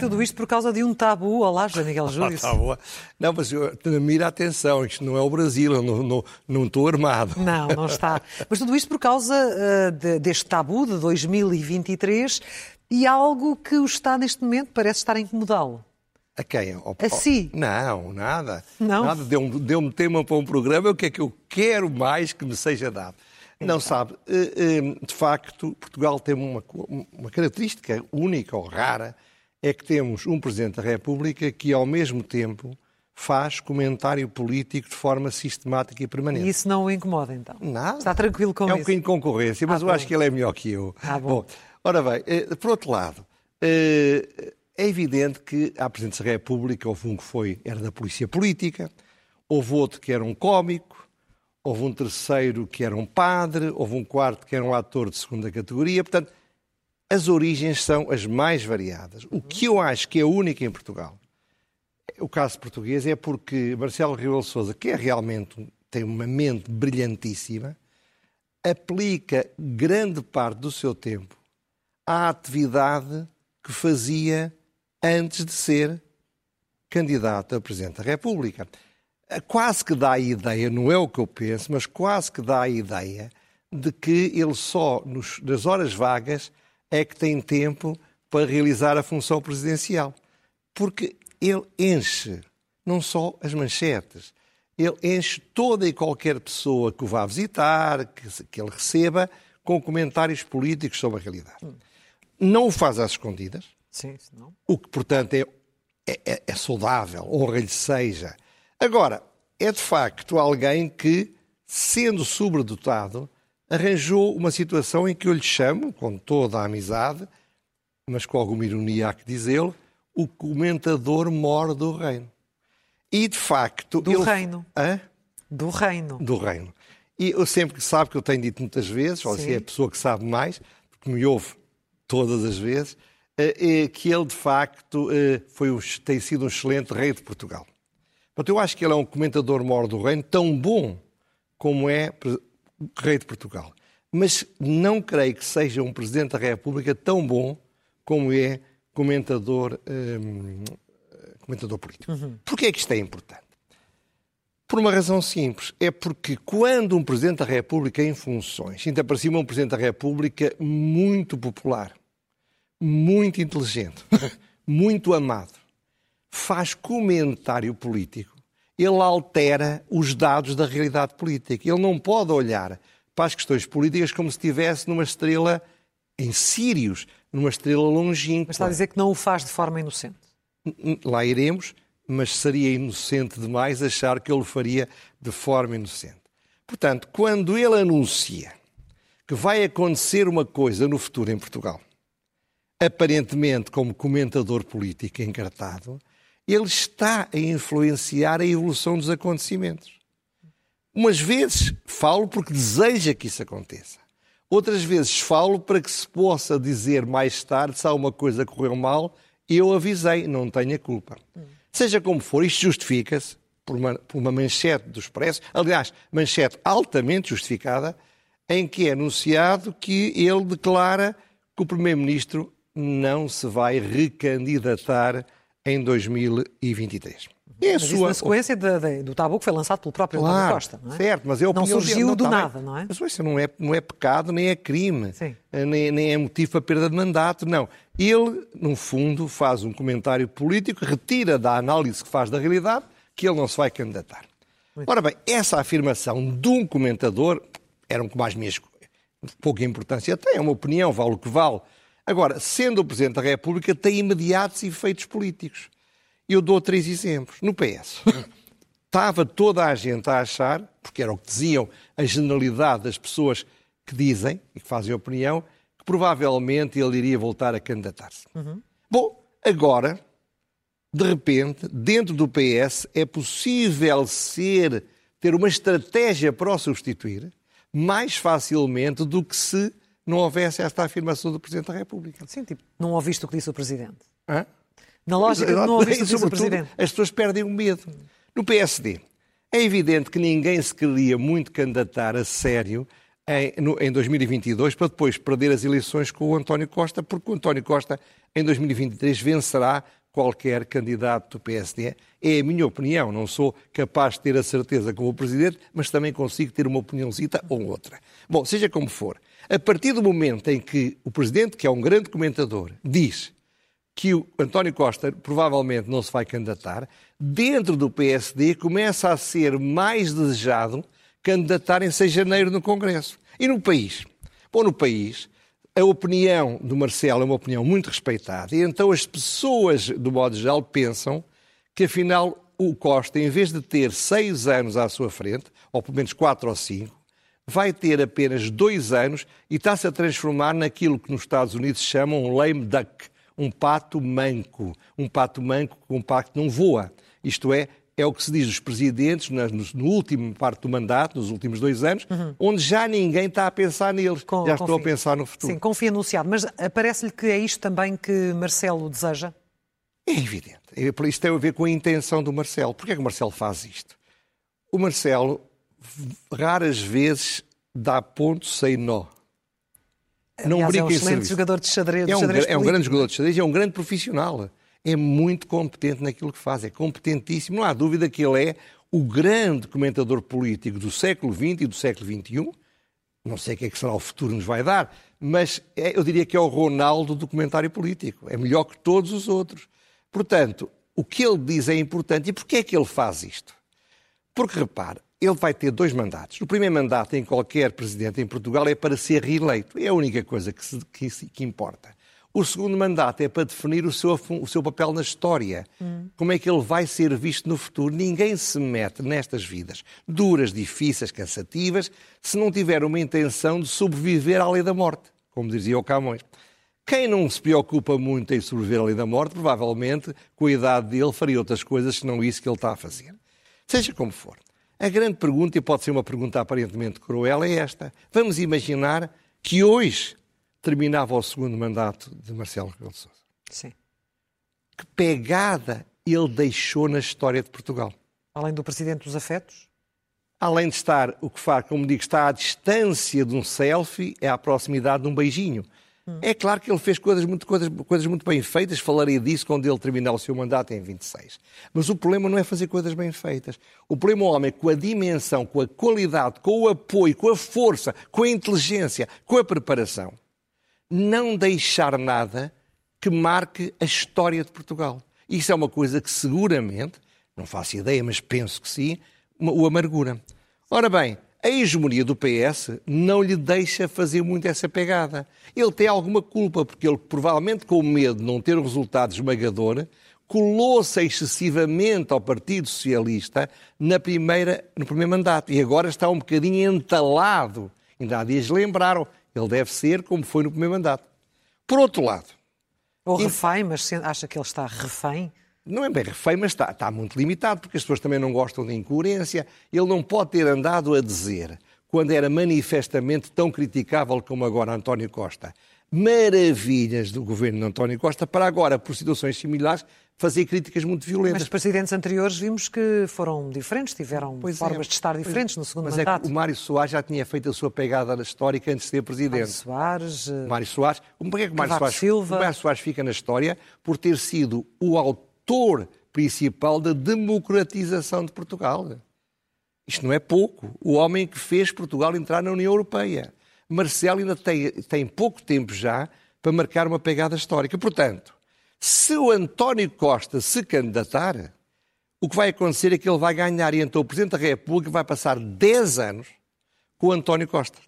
tudo isto por causa de um tabu. Olá, José Miguel Júlio. tá boa. Não, mas eu, mira atenção, isto não é o Brasil, eu não, não, não estou armado. Não, não está. Mas tudo isto por causa uh, de, deste tabu de 2023 e algo que o Estado neste momento parece estar a incomodá-lo. A quem? Ao, a si? Não, nada. Não? Nada. Deu-me deu tema para um programa, o que é que eu quero mais que me seja dado? Não então. sabe, eh, eh, de facto, Portugal tem uma, uma característica única ou rara, é que temos um Presidente da República que, ao mesmo tempo, faz comentário político de forma sistemática e permanente. E isso não o incomoda, então? Nada. Está tranquilo com é isso? É um bocadinho de concorrência, mas ah, eu bom. acho que ele é melhor que eu. Ah, bom. bom. Ora bem, eh, por outro lado, é evidente que a Presidente da República houve um que foi, era da Polícia Política, houve outro que era um cómico, houve um terceiro que era um padre, houve um quarto que era um ator de segunda categoria. Portanto, as origens são as mais variadas. O que eu acho que é único em Portugal, o caso português, é porque Marcelo Rebelo Sousa, que é realmente tem uma mente brilhantíssima, aplica grande parte do seu tempo à atividade que fazia antes de ser candidato a Presidente da República quase que dá a ideia, não é o que eu penso, mas quase que dá a ideia de que ele só nos, nas horas vagas é que tem tempo para realizar a função presidencial. Porque ele enche não só as manchetes, ele enche toda e qualquer pessoa que o vá visitar, que, que ele receba, com comentários políticos sobre a realidade. Não o faz às escondidas, Sim, não. o que, portanto, é, é, é saudável, honra-lhe seja. Agora, é de facto alguém que, sendo sobredotado, arranjou uma situação em que eu lhe chamo, com toda a amizade, mas com alguma ironia há que dizê-lo, o comentador mor do reino. E, de facto... Do ele... reino. Hã? Do reino. Do reino. E eu sempre que sabe que eu tenho dito muitas vezes, ou se é a pessoa que sabe mais, porque me ouve todas as vezes, é que ele, de facto, eh, foi, tem sido um excelente rei de Portugal. Portanto, eu acho que ele é um comentador maior do reino, tão bom como é rei de Portugal. Mas não creio que seja um presidente da República tão bom como é comentador, hum, comentador político. Uhum. Porquê é que isto é importante? Por uma razão simples. É porque quando um Presidente da República em funções, ainda para cima um Presidente da República muito popular, muito inteligente, muito amado, faz comentário político, ele altera os dados da realidade política. Ele não pode olhar para as questões políticas como se estivesse numa estrela em Sírios, numa estrela longínqua. Mas está a dizer que não o faz de forma inocente. Lá iremos, mas seria inocente demais achar que ele o faria de forma inocente. Portanto, quando ele anuncia que vai acontecer uma coisa no futuro em Portugal, aparentemente como comentador político encartado, ele está a influenciar a evolução dos acontecimentos. Umas vezes falo porque deseja que isso aconteça. Outras vezes falo para que se possa dizer mais tarde se há uma coisa que correu mal, eu avisei, não tenho a culpa. Seja como for, isto justifica-se por por uma manchete do Expresso, aliás, manchete altamente justificada, em que é anunciado que ele declara que o Primeiro-Ministro não se vai recandidatar em 2023. É mas sua... na sequência de, de, do tabu que foi lançado pelo próprio claro, António Costa, não é? Certo, mas é Não surgiu não, do tá nada, bem. não é? Mas isso não é, não é pecado, nem é crime. Eh, nem, nem é motivo para perda de mandato, não. Ele, no fundo, faz um comentário político, retira da análise que faz da realidade que ele não se vai candidatar. Muito Ora bem, essa afirmação de um comentador, eram com mais minhas pouca importância tem, é uma opinião, vale o que vale, Agora, sendo o Presidente da República, tem imediatos efeitos políticos. Eu dou três exemplos. No PS, estava toda a gente a achar, porque era o que diziam a generalidade das pessoas que dizem e que fazem opinião, que provavelmente ele iria voltar a candidatar-se. Uhum. Bom, agora, de repente, dentro do PS, é possível ser, ter uma estratégia para o substituir mais facilmente do que se não houvesse esta afirmação do Presidente da República. Sim, tipo, não ouviste o que disse o Presidente. Hã? Na lógica, não ouviste o que disse o Presidente. As pessoas perdem o medo. No PSD, é evidente que ninguém se queria muito candidatar a sério em, no, em 2022 para depois perder as eleições com o António Costa, porque o António Costa em 2023 vencerá qualquer candidato do PSD. É a minha opinião, não sou capaz de ter a certeza como Presidente, mas também consigo ter uma opiniãozita ou outra. Bom, seja como for, a partir do momento em que o Presidente, que é um grande comentador, diz que o António Costa provavelmente não se vai candidatar, dentro do PSD começa a ser mais desejado em janeiro no Congresso. E no país? Bom, no país, a opinião do Marcelo é uma opinião muito respeitada, e então as pessoas, do modo geral, pensam que afinal o Costa, em vez de ter seis anos à sua frente, ou pelo menos quatro ou cinco, vai ter apenas dois anos e está-se a transformar naquilo que nos Estados Unidos chamam um lame duck, um pato manco. Um pato manco com um pato que não voa. Isto é, é o que se diz dos presidentes no, no último parte do mandato, nos últimos dois anos, uhum. onde já ninguém está a pensar neles, Com, já estou a pensar no futuro. Sim, confia no Ciado. Mas parece-lhe que é isto também que Marcelo deseja? É evidente. É, isto tem a ver com a intenção do Marcelo. Porquê é que o Marcelo faz isto? O Marcelo raras vezes dá ponto sem nó. Não Aliás, brinca é um excelente jogador de xadrez. É um, xadrez é um grande jogador de xadrez e é um grande profissional é muito competente naquilo que faz, é competentíssimo. Não há dúvida que ele é o grande comentador político do século XX e do século XXI. Não sei o que é que será o futuro nos vai dar, mas é, eu diria que é o Ronaldo do comentário político. É melhor que todos os outros. Portanto, o que ele diz é importante. E porquê é que ele faz isto? Porque, repare, ele vai ter dois mandatos. O primeiro mandato em qualquer presidente em Portugal é para ser reeleito. É a única coisa que, se, que, que importa. O segundo mandato é para definir o seu, o seu papel na história. Hum. Como é que ele vai ser visto no futuro? Ninguém se mete nestas vidas duras, difíceis, cansativas, se não tiver uma intenção de sobreviver à lei da morte, como dizia o Camões. Quem não se preocupa muito em sobreviver à lei da morte, provavelmente, com a idade dele, faria outras coisas senão isso que ele está a fazer. Seja como for. A grande pergunta, e pode ser uma pergunta aparentemente cruel, é esta. Vamos imaginar que hoje terminava o segundo mandato de Marcelo Rebelo de Sousa. Sim. Que pegada ele deixou na história de Portugal. Além do presidente dos afetos? Além de estar, o que faz, como digo, está à distância de um selfie, é à proximidade de um beijinho. Hum. É claro que ele fez coisas muito, coisas, coisas muito bem feitas, falarei disso quando ele terminar o seu mandato em 26. Mas o problema não é fazer coisas bem feitas. O problema é o homem com a dimensão, com a qualidade, com o apoio, com a força, com a inteligência, com a preparação não deixar nada que marque a história de Portugal. Isso é uma coisa que seguramente, não faço ideia, mas penso que sim, o amargura. Ora bem, a hegemonia do PS não lhe deixa fazer muito essa pegada. Ele tem alguma culpa, porque ele, provavelmente com medo de não ter um resultado esmagador, colou-se excessivamente ao Partido Socialista na primeira, no primeiro mandato. E agora está um bocadinho entalado. Ainda há dias lembraram, ele deve ser como foi no primeiro mandato. Por outro lado. Ou refém, mas acha que ele está refém? Não é bem refém, mas está, está muito limitado, porque as pessoas também não gostam de incoerência. Ele não pode ter andado a dizer, quando era manifestamente tão criticável como agora António Costa, maravilhas do governo de António Costa, para agora, por situações similares, fazer críticas muito violentas. Mas presidentes anteriores vimos que foram diferentes, tiveram pois é, formas é, de estar diferentes no segundo mas mandato. Mas é que o Mário Soares já tinha feito a sua pegada histórica antes de ser presidente. Mário Soares... Mário Soares... Porquê é que o Mário Soares, Silva... o Mário Soares fica na história? Por ter sido o autor principal da democratização de Portugal. Isto não é pouco. O homem que fez Portugal entrar na União Europeia. Marcelo ainda tem, tem pouco tempo já para marcar uma pegada histórica. Portanto, se o António Costa se candidatar, o que vai acontecer é que ele vai ganhar e então o Presidente da República vai passar 10 anos com o António Costa.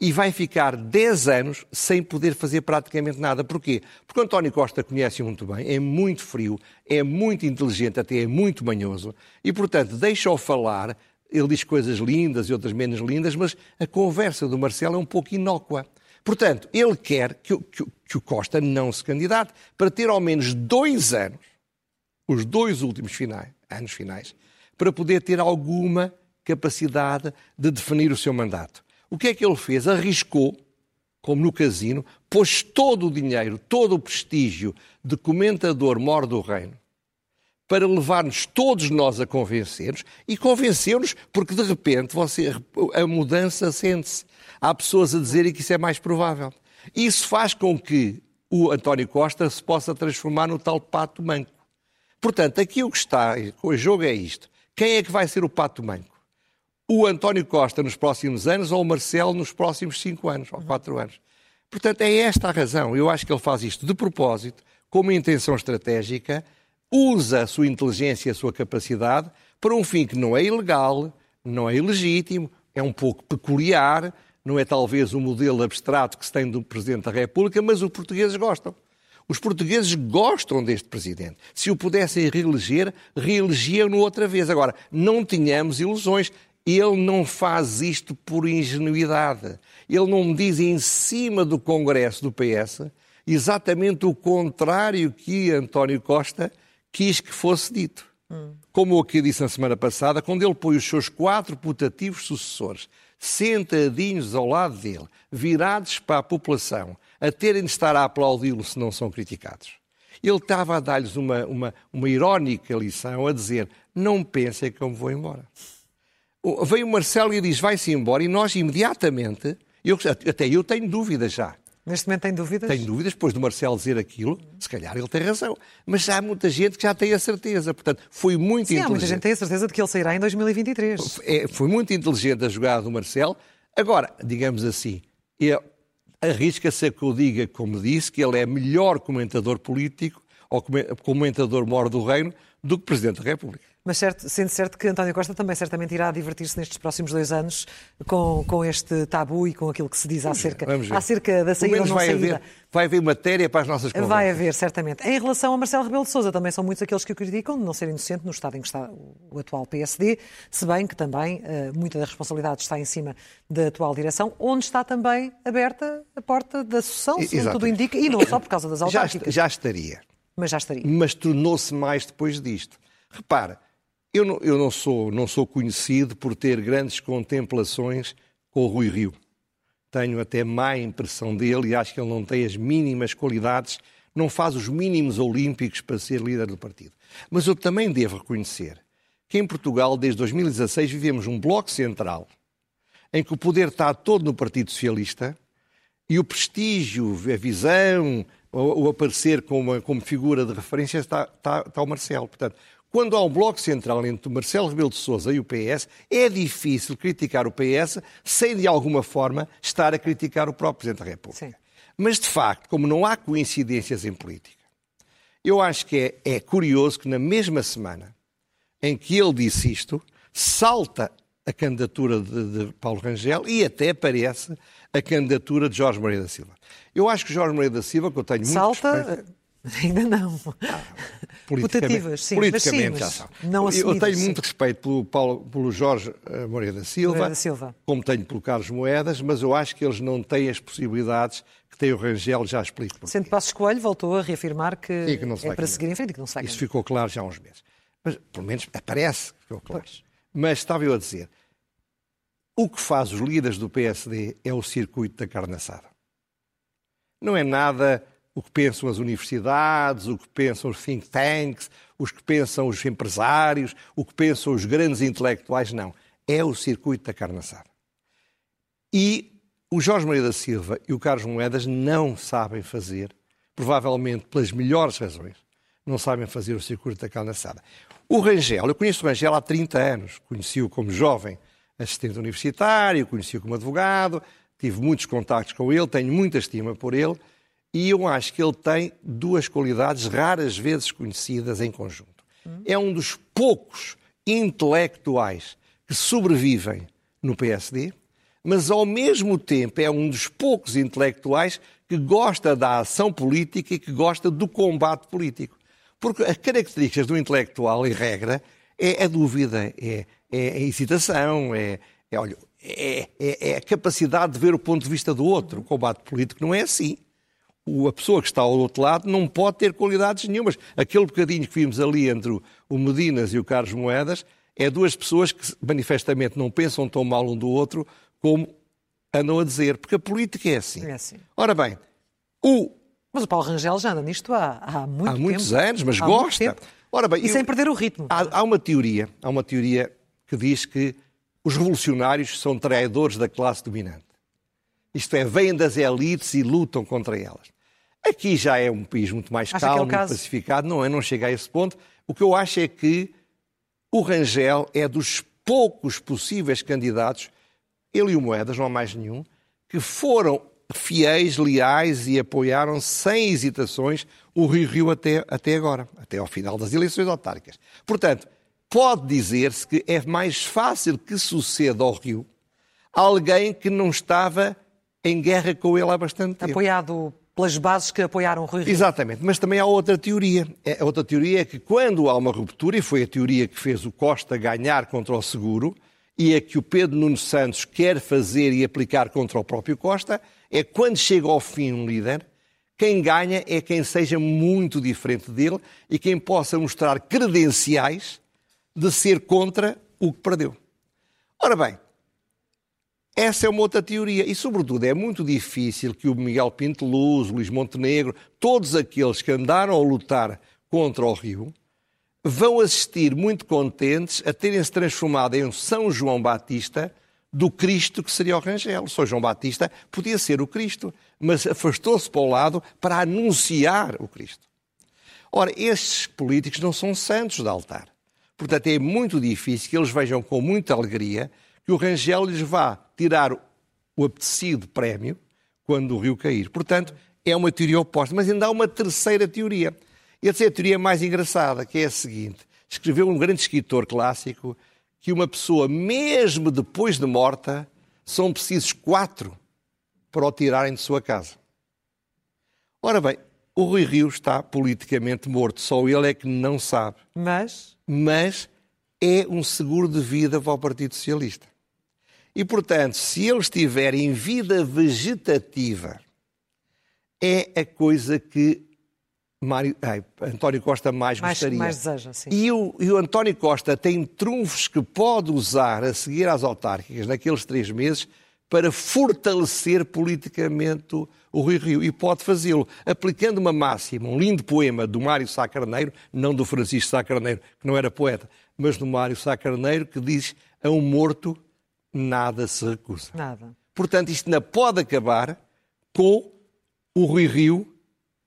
E vai ficar 10 anos sem poder fazer praticamente nada. Porquê? Porque António Costa conhece muito bem, é muito frio, é muito inteligente, até é muito manhoso, e, portanto, deixa-o falar. Ele diz coisas lindas e outras menos lindas, mas a conversa do Marcelo é um pouco inócua. Portanto, ele quer que, que, que o Costa não se candidate para ter ao menos dois anos, os dois últimos finais, anos finais, para poder ter alguma capacidade de definir o seu mandato. O que é que ele fez? Arriscou, como no casino, pôs todo o dinheiro, todo o prestígio de comentador mor do reino para levar-nos todos nós a convencer-nos e convenceu-nos porque de repente você, a mudança sente-se. Há pessoas a dizerem que isso é mais provável. Isso faz com que o António Costa se possa transformar no tal pato manco. Portanto, aqui o que está, o jogo é isto. Quem é que vai ser o pato manco? O António Costa nos próximos anos ou o Marcelo nos próximos cinco anos ou quatro anos? Portanto, é esta a razão. Eu acho que ele faz isto de propósito, com uma intenção estratégica, usa a sua inteligência e a sua capacidade para um fim que não é ilegal, não é ilegítimo, é um pouco peculiar, não é talvez o modelo abstrato que se tem do Presidente da República, mas os portugueses gostam. Os portugueses gostam deste Presidente. Se o pudessem reeleger, reelegiam-no outra vez. Agora, não tínhamos ilusões. Ele não faz isto por ingenuidade. Ele não me diz em cima do Congresso do PS exatamente o contrário que António Costa quis que fosse dito. Como eu aqui disse na semana passada, quando ele põe os seus quatro putativos sucessores sentadinhos ao lado dele, virados para a população, a terem de estar a aplaudi-lo se não são criticados. Ele estava a dar-lhes uma, uma, uma irónica lição, a dizer: não pensem que eu me vou embora. Vem o Marcelo e diz: vai-se embora, e nós imediatamente, eu, até eu tenho dúvidas já. Neste momento tem dúvidas? Tenho dúvidas, depois do Marcelo dizer aquilo, se calhar ele tem razão. Mas há muita gente que já tem a certeza. Portanto, foi muito Sim, inteligente. há muita gente que tem a certeza de que ele sairá em 2023. É, foi muito inteligente a jogada do Marcelo. Agora, digamos assim, arrisca-se a que eu diga, como disse, que ele é melhor comentador político ou comentador mor do reino do que Presidente da República. Mas certo, sendo certo que António Costa também certamente irá divertir-se nestes próximos dois anos com, com este tabu e com aquilo que se diz acerca, acerca da saída ou não vai saída. Haver, vai haver matéria para as nossas conversas. Vai haver, certamente. Em relação a Marcelo Rebelo de Sousa, também são muitos aqueles que o criticam de não ser inocente no estado em que está o atual PSD, se bem que também uh, muita da responsabilidade está em cima da atual direção, onde está também aberta a porta da sucessão, segundo tudo indica, e não só por causa das autárquicas. Já, já estaria. Mas já estaria. Mas tornou-se mais depois disto. Repara, eu não, eu não, sou, não sou conhecido por ter grandes contemplações com o Rui Rio. Tenho até má impressão dele e acho que ele não tem as mínimas qualidades, não faz os mínimos olímpicos para ser líder do partido. Mas eu também devo reconhecer que em Portugal, desde 2016, vivemos um bloco central em que o poder está todo no Partido Socialista e o prestígio, a visão, o, aparecer como, como figura de referência está, está, está o Marcelo. Portanto, quando há um bloco central entre o Marcelo Rebelo de Sousa e o PS, é difícil criticar o PS sem, de alguma forma, estar a criticar o próprio Presidente da República. Sim. Mas, de facto, como não há coincidências em política, eu acho que é, é curioso que na mesma semana em que ele disse isto, salta a candidatura de, de, Paulo Rangel e até aparece a candidatura de Jorge Maria da Silva. Eu acho que Jorge Maria da Silva, que eu tenho muito Salta, respeito... Ainda não. Ah, politicamente, sim, politicamente mas sim, já são. Não assumido, eu tenho sim. muito respeito pelo, Paulo, pelo Jorge eh, Moreira da, Silva, Moreira da Silva, como tenho pelo Carlos Moedas, mas eu acho que eles não têm as possibilidades que tem o Rangel, já explico porquê. Sendo Passos Coelho voltou a reafirmar que, sim, que não se é para seguir em frente que não se vai Isso ficou claro já há uns meses. Mas, pelo menos, parece que ficou claro. Pois. Mas estava eu a dizer, o que faz os líderes do PSD é o circuito da carne assada. Não é nada o que pensam as universidades, o que pensam os think tanks, os que pensam os empresários, o que pensam os grandes intelectuais, não. É o circuito da carne assada. E o Jorge Maria da Silva e o Carlos Moedas não sabem fazer, provavelmente pelas melhores razões, não sabem fazer o circuito da carne assada. O Rangel, eu conheço o Rangel há 30 anos, conheci-o como jovem assistente universitário, conheci-o como advogado, tive muitos contactos com ele, tenho muita estima por ele, e eu acho que ele tem duas qualidades raras vezes conhecidas em conjunto. É um dos poucos intelectuais que sobrevivem no PSD, mas ao mesmo tempo é um dos poucos intelectuais que gosta da ação política e que gosta do combate político. Porque as características do intelectual, em regra, é a dúvida, é, é a hesitação, é, é, olha, é, é, é a capacidade de ver o ponto de vista do outro. O combate político não é assim a pessoa que está ao outro lado não pode ter qualidades nenhumas. Aquele bocadinho que vimos ali entre o Medinas e o Carlos Moedas é duas pessoas que manifestamente não pensam tão mal um do outro como andam a dizer, porque a política é assim. É assim. Ora bem, o... Mas o Paulo Rangel já anda nisto há, há muito tempo. Há muitos anos, mas há gosta. Ora bem, e eu, sem perder o ritmo. Há, há, uma teoria, há uma teoria que diz que os revolucionários são traidores da classe dominante. Isto é, vêm das elites e lutam contra elas. Aqui já é um país muito mais Acha calmo, é pacificado, não é? Não chega a esse ponto. O que eu acho é que o Rangel é dos poucos possíveis candidatos, ele e o Moedas, não há mais nenhum, que foram fiéis, leais e apoiaram sem hesitações o Rio Rio até, até agora, até ao final das eleições autárquicas. Portanto, pode dizer-se que é mais fácil que suceda ao Rio alguém que não estava em guerra com ele há bastante tempo. Apoiado pelas bases que apoiaram Rui Rio. Exatamente, mas também há outra teoria. É, a outra teoria é que quando há uma ruptura, e foi a teoria que fez o Costa ganhar contra o Seguro, e é que o Pedro Nuno Santos quer fazer e aplicar contra o próprio Costa, é quando chega ao fim um líder, quem ganha é quem seja muito diferente dele e quem possa mostrar credenciais de ser contra o que perdeu. Ora bem, essa é uma outra teoria. E, sobretudo, é muito difícil que o Miguel Pinto Luz, o Luís Montenegro, todos aqueles que andaram a lutar contra o Rio, vão assistir muito contentes a terem-se transformado em São João Batista do Cristo que seria o Rangel. São João Batista podia ser o Cristo, mas afastou-se para o lado para anunciar o Cristo. Ora, estes políticos não são santos de altar. Portanto, é muito difícil que eles vejam com muita alegria que o Rangel lhes vá tirar o apetecido prémio quando o rio cair. Portanto, é uma teoria oposta. Mas ainda há uma terceira teoria. E a terceira teoria mais engraçada, que é a seguinte. Escreveu um grande escritor clássico que uma pessoa, mesmo depois de morta, são precisos quatro para o tirarem de sua casa. Ora bem, o Rui Rio está politicamente morto, só ele é que não sabe. Mas? Mas é um seguro de vida para o Partido Socialista. E, portanto, se ele estiver em vida vegetativa, é a coisa que Mário, ai, António Costa mais, mais gostaria. Mais deseja, sim. E o, e o António Costa tem trunfos que pode usar a seguir às autárquicas naqueles três meses para fortalecer politicamente o, o Rio Rio. E pode fazê-lo aplicando uma máxima, um lindo poema do Mário Sá Carneiro, não do Francisco Sá Carneiro, que não era poeta, mas do Mário Sá Carneiro, que diz a um morto nada se recusa. Nada. Portanto, isto ainda pode acabar com o Rui Rio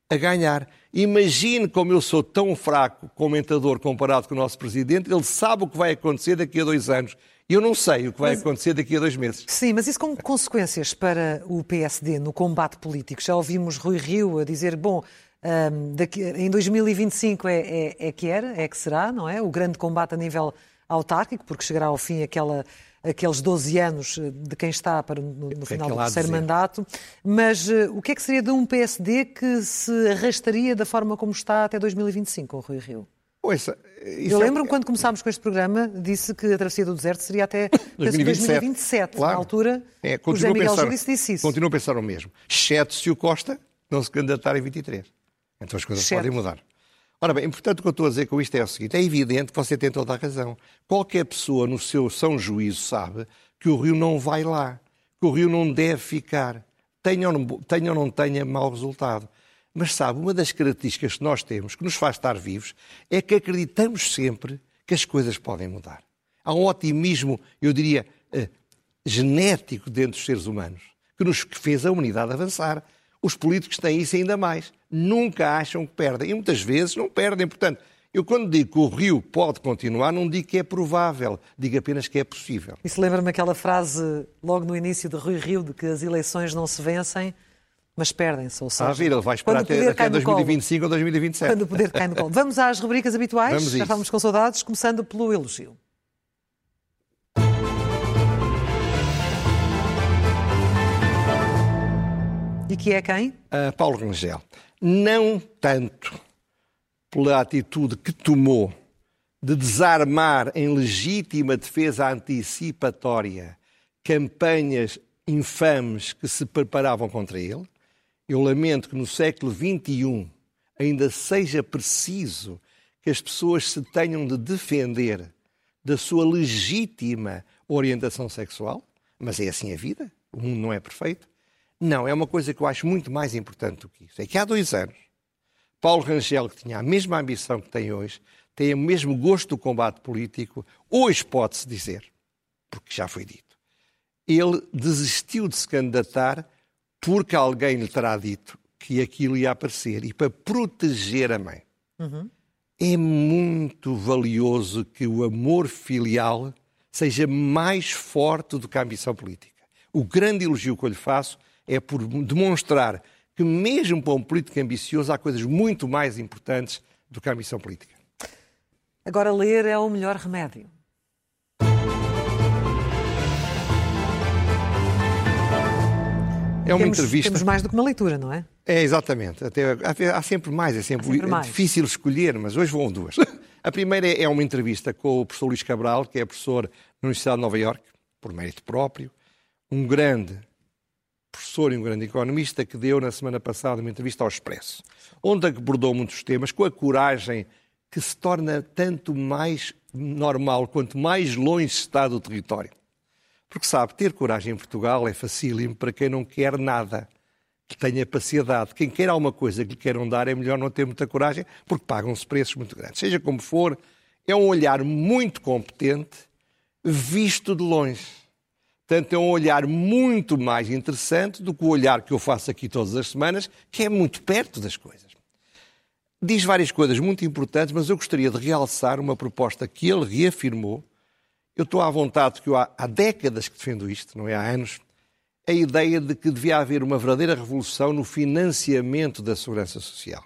a ganhar. Imagine como eu sou tão fraco comentador comparado com o nosso Presidente, ele sabe o que vai acontecer daqui a dois anos. Eu não sei o que vai mas, acontecer daqui a dois meses. Sim, mas isso com consequências para o PSD no combate político. Já ouvimos Rui Rio a dizer, bom, um, daqui, em 2025 é, é, é que era, é que será, não é? O grande combate a nível autárquico, porque chegará ao fim aquela aqueles 12 anos eh, de quem está para no, no final do terceiro mandato. Mas uh, o que é que seria de um PSD que se arrastaria da forma como está até 2025, com o Rui Rio? Ouça, Eu é lembro-me quando começámos com este programa, disse que a travessia do deserto seria até 2027. 2027. Claro. Na altura, é, o José Miguel pensar, Júdice disse isso. Continuo a pensar o mesmo. Exceto se o Costa não se candidatar em 23. Então as coisas podem mudar. Ora bem, portanto, o que eu estou a dizer com isto é o seguinte: é evidente que você tem toda a razão. Qualquer pessoa, no seu são juízo, sabe que o rio não vai lá, que o rio não deve ficar, tenha ou não tenha, ou não tenha mau resultado. Mas sabe, uma das características que nós temos, que nos faz estar vivos, é que acreditamos sempre que as coisas podem mudar. Há um otimismo, eu diria, eh, genético dentro dos seres humanos, que nos fez a humanidade avançar. Os políticos têm isso ainda mais. Nunca acham que perdem. E muitas vezes não perdem. Portanto, eu quando digo que o Rio pode continuar, não digo que é provável, digo apenas que é possível. Isso lembra-me aquela frase logo no início de Rui Rio, de que as eleições não se vencem, mas perdem-se. Ou seja, ah, vir, ele vai esperar até, até 2025 colo, ou 2027. Quando o poder cai no colo. Vamos às rubricas habituais, Vamos já estamos com saudades, começando pelo elogio. E que é quem? Uh, Paulo Rangel. Não tanto pela atitude que tomou de desarmar em legítima defesa antecipatória campanhas infames que se preparavam contra ele. Eu lamento que no século XXI ainda seja preciso que as pessoas se tenham de defender da sua legítima orientação sexual, mas é assim a vida, o mundo não é perfeito. Não, é uma coisa que eu acho muito mais importante do que isso. É que há dois anos, Paulo Rangel, que tinha a mesma ambição que tem hoje, tem o mesmo gosto do combate político, hoje pode-se dizer, porque já foi dito, ele desistiu de se candidatar porque alguém lhe terá dito que aquilo ia aparecer e para proteger a mãe. Uhum. É muito valioso que o amor filial seja mais forte do que a ambição política. O grande elogio que eu lhe faço é por demonstrar que, mesmo para um político ambicioso, há coisas muito mais importantes do que a ambição política. Agora, ler é o melhor remédio. É uma temos, entrevista. Temos mais do que uma leitura, não é? É, exatamente. Até, há sempre mais, é sempre, sempre mais. difícil escolher, mas hoje vão duas. A primeira é uma entrevista com o professor Luís Cabral, que é professor na Universidade de Nova Iorque, por mérito próprio, um grande professor e um grande economista que deu na semana passada uma entrevista ao Expresso, onde abordou muitos temas com a coragem que se torna tanto mais normal quanto mais longe está do território. Porque sabe, ter coragem em Portugal é facílimo para quem não quer nada, que tenha paciência. Quem quer alguma coisa que lhe queiram dar é melhor não ter muita coragem, porque pagam-se preços muito grandes. Seja como for, é um olhar muito competente, visto de longe. Portanto, é um olhar muito mais interessante do que o olhar que eu faço aqui todas as semanas, que é muito perto das coisas. Diz várias coisas muito importantes, mas eu gostaria de realçar uma proposta que ele reafirmou. Eu estou à vontade, que eu há, há décadas que defendo isto, não é há anos, a ideia de que devia haver uma verdadeira revolução no financiamento da segurança social.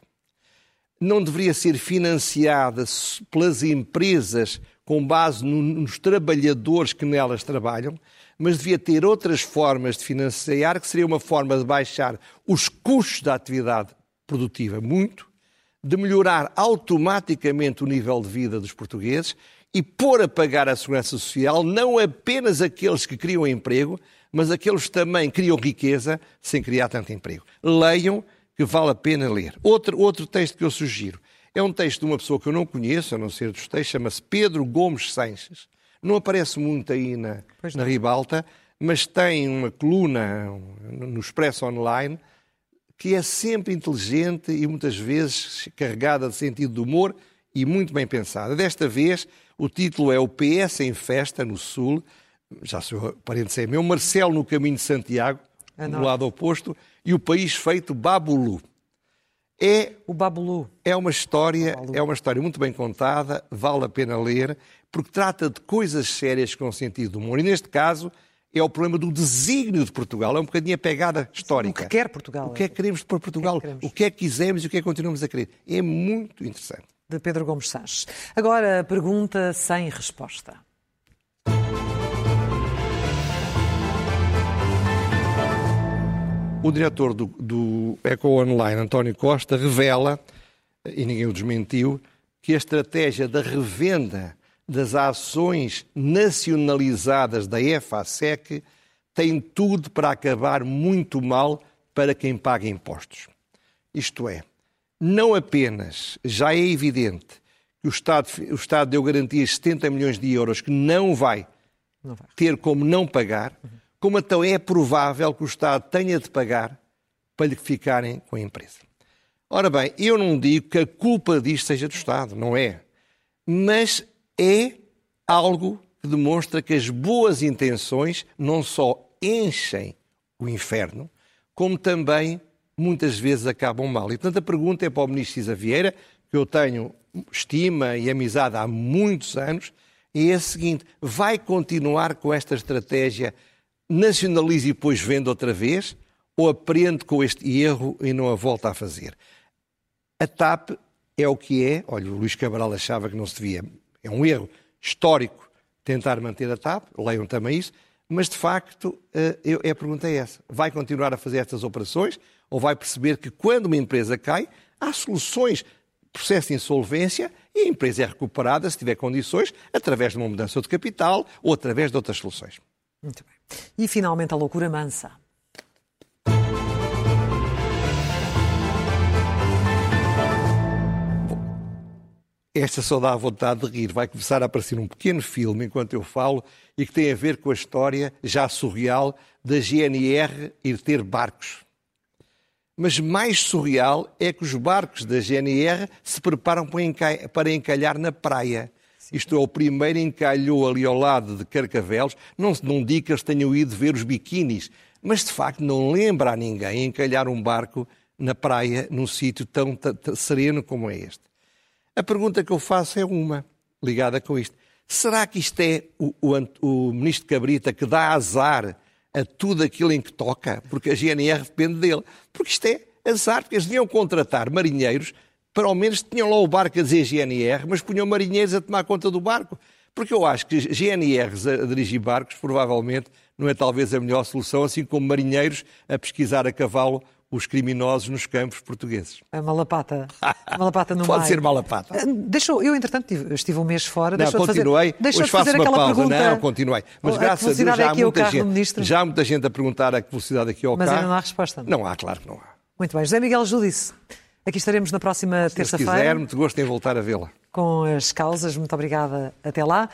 Não deveria ser financiada pelas empresas com base no, nos trabalhadores que nelas trabalham, mas devia ter outras formas de financiar, que seria uma forma de baixar os custos da atividade produtiva muito, de melhorar automaticamente o nível de vida dos portugueses e pôr a pagar a segurança social não apenas aqueles que criam emprego, mas aqueles que também criam riqueza sem criar tanto emprego. Leiam, que vale a pena ler. Outro, outro texto que eu sugiro é um texto de uma pessoa que eu não conheço, a não ser dos textos, chama-se Pedro Gomes Sanches. Não aparece muito aí na, na ribalta, mas tem uma coluna no Expresso Online que é sempre inteligente e muitas vezes carregada de sentido de humor e muito bem pensada. Desta vez, o título é O PS em Festa, no Sul. Já sou parente é meu. Marcelo no caminho de Santiago, é no lado oposto, e o país feito Babulu. É o Babulu. É uma história, é uma história muito bem contada, vale a pena ler porque trata de coisas sérias com sentido de humor. E neste caso é o problema do desígnio de Portugal. É um bocadinho a pegada histórica. O que quer Portugal. O que é que queremos para Portugal? O que, é que, o que é que quisemos e o que é que continuamos a querer. É muito interessante. De Pedro Gomes Sanches. Agora, pergunta sem resposta. O diretor do, do Eco Online, António Costa, revela, e ninguém o desmentiu, que a estratégia da revenda das ações nacionalizadas da EFASEC tem tudo para acabar muito mal para quem paga impostos. Isto é, não apenas já é evidente que o Estado, o Estado deu garantias de 70 milhões de euros que não vai, não vai. ter como não pagar, como então é provável que o Estado tenha de pagar para lhe ficarem com a empresa. Ora bem, eu não digo que a culpa disto seja do Estado, não é. Mas é algo que demonstra que as boas intenções não só enchem o inferno, como também muitas vezes acabam mal. E portanto a pergunta é para o ministro Cisa Vieira, que eu tenho estima e amizade há muitos anos, e é a seguinte: vai continuar com esta estratégia, nacionalize e depois vende outra vez, ou aprende com este erro e não a volta a fazer? A TAP é o que é. Olha, o Luís Cabral achava que não se devia é um erro histórico tentar manter a TAP, leiam também isso, mas de facto eh, a pergunta é essa. Vai continuar a fazer estas operações ou vai perceber que quando uma empresa cai, há soluções, processo de insolvência e a empresa é recuperada, se tiver condições, através de uma mudança de capital ou através de outras soluções. Muito bem. E finalmente a loucura mansa. Esta só dá vontade de rir. Vai começar a aparecer um pequeno filme enquanto eu falo e que tem a ver com a história já surreal da GNR ir ter barcos. Mas mais surreal é que os barcos da GNR se preparam para encalhar na praia. Isto é, o primeiro encalhou ali ao lado de Carcavelos. Não, não digo que eles tenham ido ver os biquínis, mas de facto não lembra a ninguém encalhar um barco na praia num sítio tão sereno como é este. A pergunta que eu faço é uma, ligada com isto. Será que isto é o, o, o ministro Cabrita que dá azar a tudo aquilo em que toca, porque a GNR depende dele. Porque isto é azar, porque eles deviam contratar marinheiros, para ao menos tinham lá o barco a dizer GNR, mas punham marinheiros a tomar conta do barco. Porque eu acho que GNRs a dirigir barcos, provavelmente, não é talvez a melhor solução, assim como marinheiros a pesquisar a cavalo os criminosos nos campos portugueses. A malapata. A malapata no Pode ser malapata. Ah, Deixa, eu, entretanto, estive um mês fora. Não, continuei. De fazer, Hoje faço uma pausa. pergunta. Não, continuei. Mas A graças a Deus já é há, é muita carro gente, ministro. já há muita gente a perguntar a que velocidade aqui ao Mas carro. ainda não há resposta. Não há, claro que não há. Muito bem. José Miguel Judice. Aqui estaremos na próxima Se quiser, terça-feira muito gosto em voltar a vê-la. com as causas. Muito obrigada. Até lá.